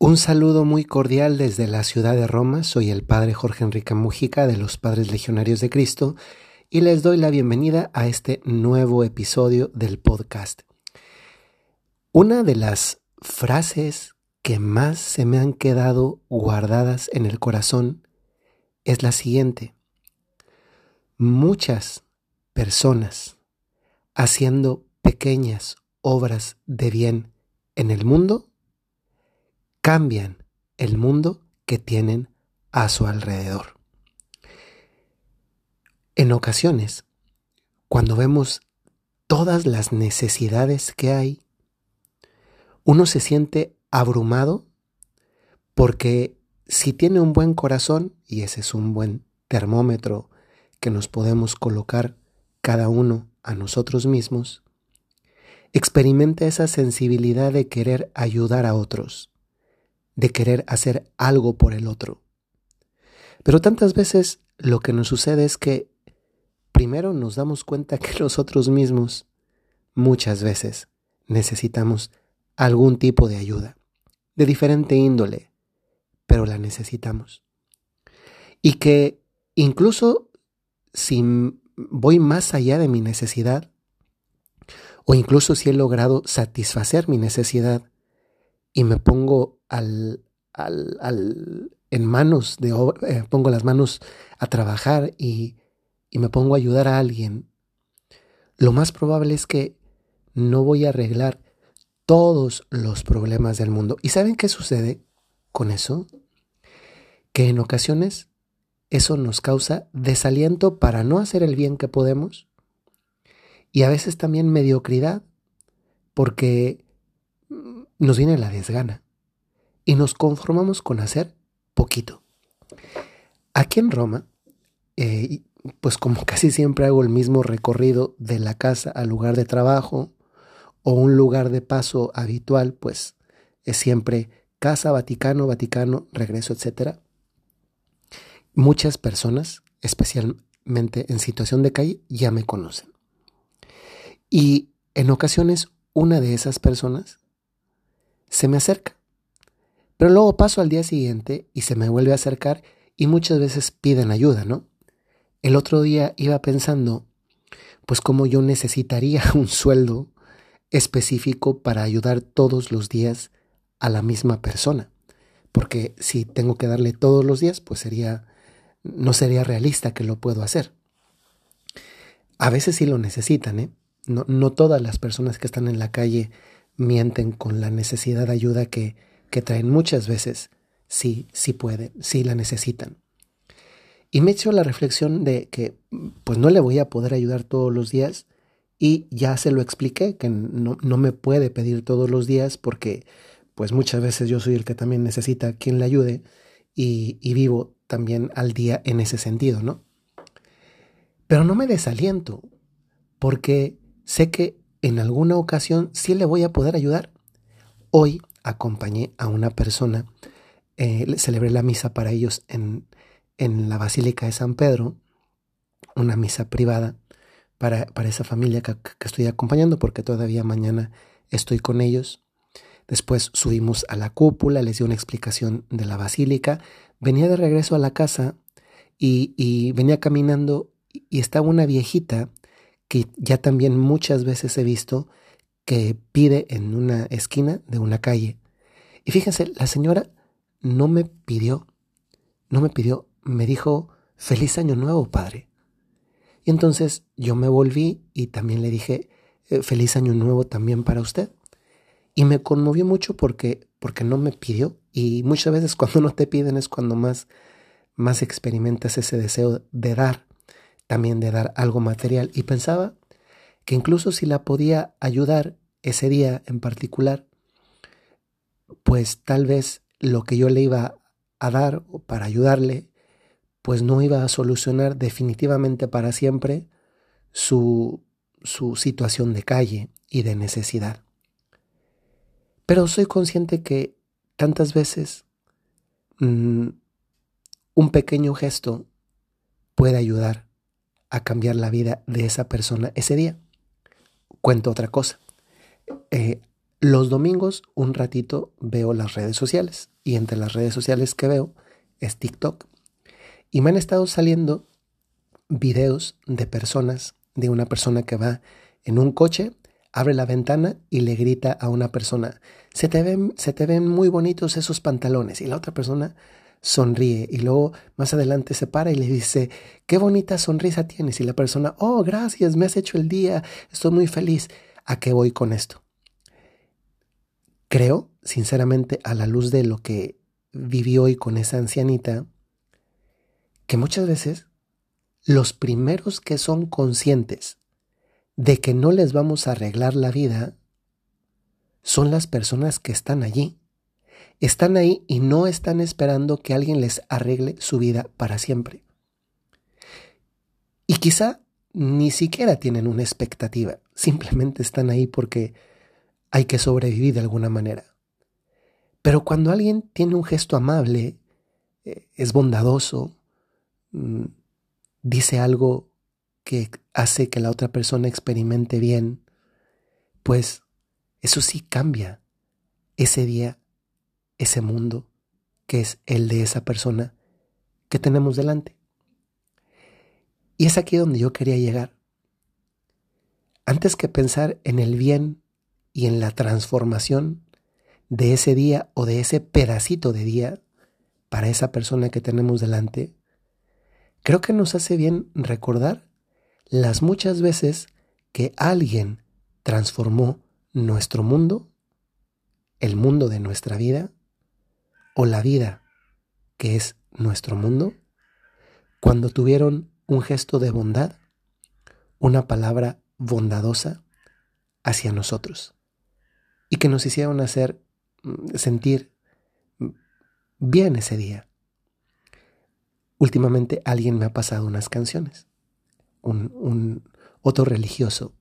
Un saludo muy cordial desde la ciudad de Roma. Soy el Padre Jorge Enrique Mujica de los Padres Legionarios de Cristo y les doy la bienvenida a este nuevo episodio del podcast. Una de las frases que más se me han quedado guardadas en el corazón es la siguiente. Muchas personas haciendo pequeñas obras de bien en el mundo cambian el mundo que tienen a su alrededor. En ocasiones, cuando vemos todas las necesidades que hay, uno se siente abrumado porque si tiene un buen corazón, y ese es un buen termómetro que nos podemos colocar cada uno a nosotros mismos, experimenta esa sensibilidad de querer ayudar a otros, de querer hacer algo por el otro. Pero tantas veces lo que nos sucede es que primero nos damos cuenta que nosotros mismos muchas veces necesitamos algún tipo de ayuda, de diferente índole, pero la necesitamos. Y que incluso si voy más allá de mi necesidad, o incluso si he logrado satisfacer mi necesidad y me pongo al, al, en manos de eh, pongo las manos a trabajar y, y me pongo a ayudar a alguien, lo más probable es que no voy a arreglar todos los problemas del mundo. ¿Y saben qué sucede con eso? Que en ocasiones eso nos causa desaliento para no hacer el bien que podemos y a veces también mediocridad porque nos viene la desgana y nos conformamos con hacer poquito. Aquí en Roma, eh, pues como casi siempre hago el mismo recorrido de la casa al lugar de trabajo o un lugar de paso habitual, pues es siempre casa, Vaticano, Vaticano, regreso, etc. Muchas personas, especialmente en situación de calle, ya me conocen. Y en ocasiones una de esas personas se me acerca pero luego paso al día siguiente y se me vuelve a acercar y muchas veces piden ayuda, ¿no? El otro día iba pensando, pues como yo necesitaría un sueldo específico para ayudar todos los días a la misma persona. Porque si tengo que darle todos los días, pues sería, no sería realista que lo puedo hacer. A veces sí lo necesitan, ¿eh? No, no todas las personas que están en la calle mienten con la necesidad de ayuda que, que traen muchas veces, sí, sí pueden, sí la necesitan. Y me he hecho la reflexión de que pues no le voy a poder ayudar todos los días y ya se lo expliqué, que no, no me puede pedir todos los días porque pues muchas veces yo soy el que también necesita quien le ayude y, y vivo también al día en ese sentido, ¿no? Pero no me desaliento porque sé que en alguna ocasión sí le voy a poder ayudar. Hoy acompañé a una persona, eh, celebré la misa para ellos en, en, la Basílica de San Pedro, una misa privada para, para esa familia que, que, estoy acompañando porque todavía mañana estoy con ellos. Después subimos a la cúpula, les di una explicación de la basílica, venía de regreso a la casa y, y venía caminando y estaba una viejita que ya también muchas veces he visto que pide en una esquina de una calle. Y fíjense, la señora no me pidió, no me pidió, me dijo, feliz año nuevo, padre. Y entonces yo me volví y también le dije, eh, feliz año nuevo también para usted. Y me conmovió mucho porque, porque no me pidió. Y muchas veces cuando no te piden es cuando más, más experimentas ese deseo de dar, también de dar algo material. Y pensaba que incluso si la podía ayudar ese día en particular, pues tal vez lo que yo le iba a dar para ayudarle, pues no iba a solucionar definitivamente para siempre su, su situación de calle y de necesidad. Pero soy consciente que tantas veces mmm, un pequeño gesto puede ayudar a cambiar la vida de esa persona ese día cuento otra cosa. Eh, Los domingos un ratito veo las redes sociales y entre las redes sociales que veo es TikTok. Y me han estado saliendo videos de personas, de una persona que va en un coche, abre la ventana y le grita a una persona, se te ven, se te ven muy bonitos esos pantalones. Y la otra persona sonríe y luego más adelante se para y le dice, qué bonita sonrisa tienes. Y la persona, oh, gracias, me has hecho el día, estoy muy feliz. ¿A qué voy con esto? Creo, sinceramente, a la luz de lo que viví hoy con esa ancianita, que muchas veces los primeros que son conscientes de que no les vamos a arreglar la vida son las personas que están allí. Están ahí y no están esperando que alguien les arregle su vida para siempre. Y quizá ni siquiera tienen una expectativa, simplemente están ahí porque hay que sobrevivir de alguna manera. Pero cuando alguien tiene un gesto amable, eh, es bondadoso, mm, dice algo que hace que la otra persona experimente bien, pues eso sí cambia ese día, ese mundo que es el de esa persona que tenemos delante. Y es aquí donde yo quería llegar. Antes que pensar en el bien y en la transformación de ese día o de ese pedacito de día para esa persona que tenemos delante, creo que nos hace bien recordar las muchas veces que alguien transformó nuestro mundo, el mundo de nuestra vida, o la vida que es nuestro mundo, cuando tuvieron un gesto de bondad, una palabra bondadosa hacia nosotros y que nos hicieron hacer mm, sentir bien ese día. Últimamente alguien me ha pasado unas canciones. Un, un, otro religioso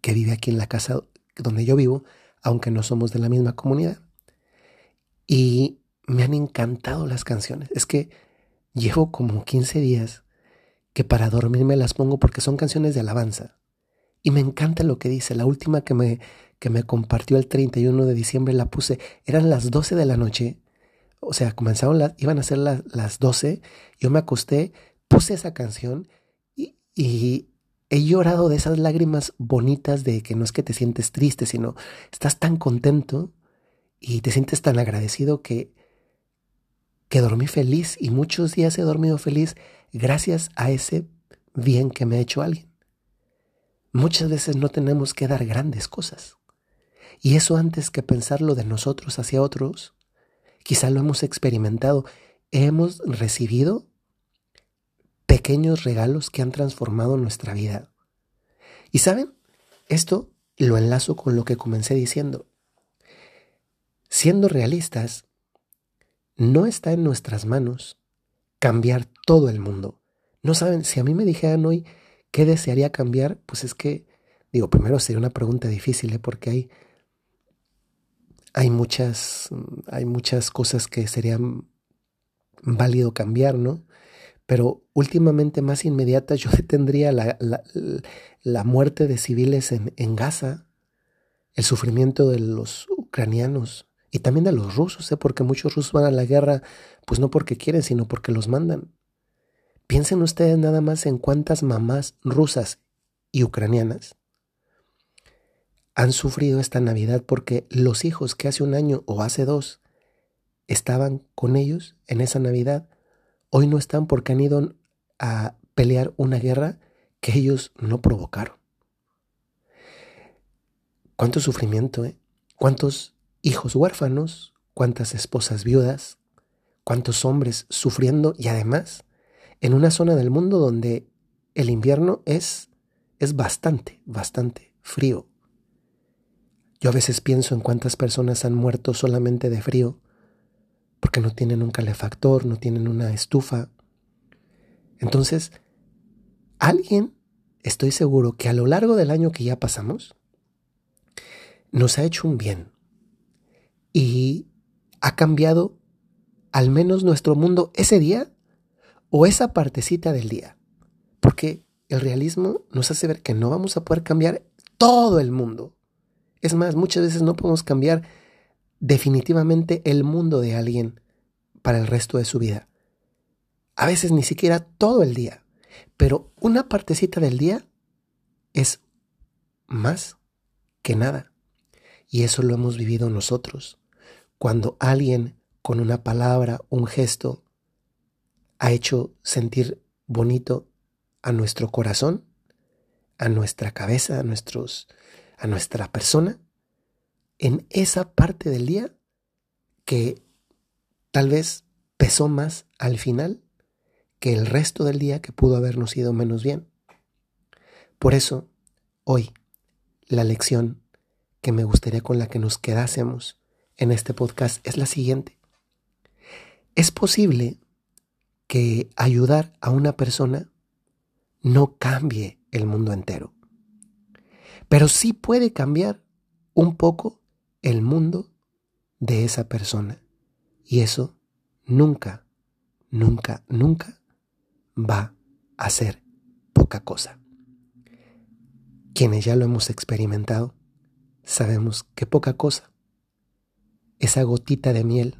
que vive aquí en la casa donde yo vivo, aunque no somos de la misma comunidad. Y me han encantado las canciones. Es que llevo como 15 días que para dormirme las pongo porque son canciones de alabanza. Y me encanta lo que dice. La última que me, que me compartió el 31 de diciembre la puse. Eran las 12 de la noche. O sea, comenzaron las, iban a ser las 12. Yo me acosté, puse esa canción y, y he llorado de esas lágrimas bonitas de que no es que te sientes triste, sino estás tan contento y te sientes tan agradecido que, que dormí feliz y muchos días he dormido feliz gracias a ese bien que me ha hecho alguien. Muchas veces no tenemos que dar grandes cosas. Y eso antes que pensarlo de nosotros hacia otros, quizá lo hemos experimentado, hemos recibido pequeños regalos que han transformado nuestra vida. Y saben, esto lo enlazo con lo que comencé diciendo. Siendo realistas, no está en nuestras manos cambiar todo el mundo. No saben, si a mí me dijeran hoy qué desearía cambiar, pues es que, digo, primero sería una pregunta difícil, ¿eh? porque hay, hay, muchas, hay muchas cosas que serían válido cambiar, ¿no? Pero últimamente más inmediata yo detendría la, la, muerte de civiles en, en Gaza, el sufrimiento de los ucranianos, y también de los rusos, ¿eh? porque muchos rusos van a la guerra, pues no porque quieren, sino porque los mandan. Piensen ustedes nada más en cuántas mamás rusas y ucranianas han sufrido esta Navidad porque los hijos que hace un año o hace dos estaban con ellos en esa Navidad, hoy no están porque han ido a pelear una guerra que ellos no provocaron. Cuánto sufrimiento, ¿eh? Cuántos hijos huérfanos, cuántas esposas viudas, cuántos hombres sufriendo y además en una zona del mundo donde el invierno es, es bastante, bastante frío. Yo a veces pienso en cuántas personas han muerto solamente de frío porque no tienen un calefactor, no tienen una estufa. Entonces, alguien, estoy seguro que a lo largo del año que ya pasamos, nos ha hecho un bien y ha cambiado al menos nuestro mundo ese día o esa partecita del día. Porque el realismo nos hace ver que no vamos a poder cambiar todo el mundo Es más, muchas veces no podemos cambiar definitivamente el mundo de alguien para el resto de su vida. A veces ni siquiera todo el día, pero una partecita del día es más que nada. Y eso lo hemos vivido nosotros. Cuando alguien con una palabra, un gesto, ha hecho sentir bonito a nuestro corazón, a nuestra cabeza, a, nuestros, a nuestra persona, en esa parte del día que tal vez pesó más al final que el resto del día que pudo habernos ido menos bien. Por eso, hoy, la lección que me gustaría con la que nos quedásemos en este podcast es la siguiente. Es posible que ayudar a una persona no cambie el mundo entero, pero sí puede cambiar un poco el mundo de esa persona. Y eso nunca, nunca, nunca va a ser poca cosa. Quienes ya lo hemos experimentado, sabemos que poca cosa, esa gotita de miel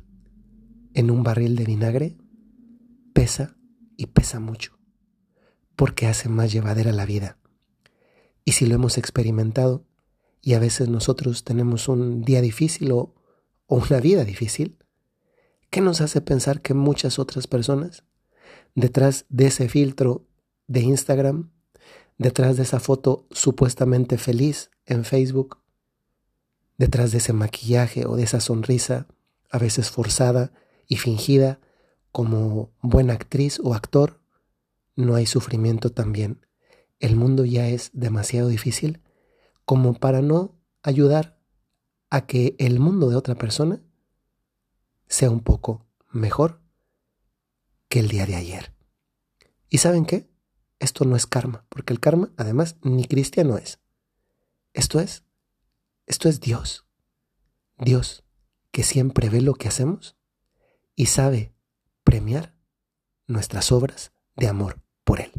en un barril de vinagre, pesa y pesa mucho, porque hace más llevadera la vida. Y si lo hemos experimentado, y a veces nosotros tenemos un día difícil o, una vida difícil, ¿qué nos hace pensar que muchas otras personas, detrás de ese filtro de Instagram, detrás de esa foto supuestamente feliz en Facebook, detrás de ese maquillaje o de esa sonrisa, a veces forzada y fingida como buena actriz o actor, no hay sufrimiento también. El mundo ya es demasiado difícil como para no ayudar a que el mundo de otra persona sea un poco mejor que el día de ayer. ¿Y saben qué? Esto no es karma, porque el karma además ni cristiano es. Esto es, esto es Dios. Dios que siempre ve lo que hacemos y sabe premiar nuestras obras de amor por Él.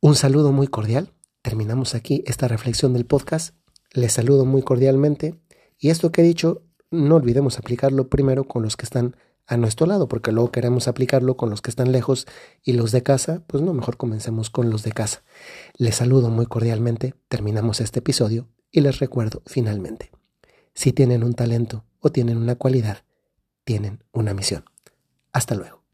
Un saludo muy cordial terminamos aquí esta reflexión del podcast. Les saludo muy cordialmente y esto que he dicho, no olvidemos aplicarlo primero con los que están a nuestro lado, porque luego queremos aplicarlo con los que están lejos y los de casa, pues no, mejor comencemos con los de casa. Les saludo muy cordialmente, terminamos este episodio y les recuerdo finalmente, si tienen un talento o tienen una cualidad, tienen una misión. Hasta luego.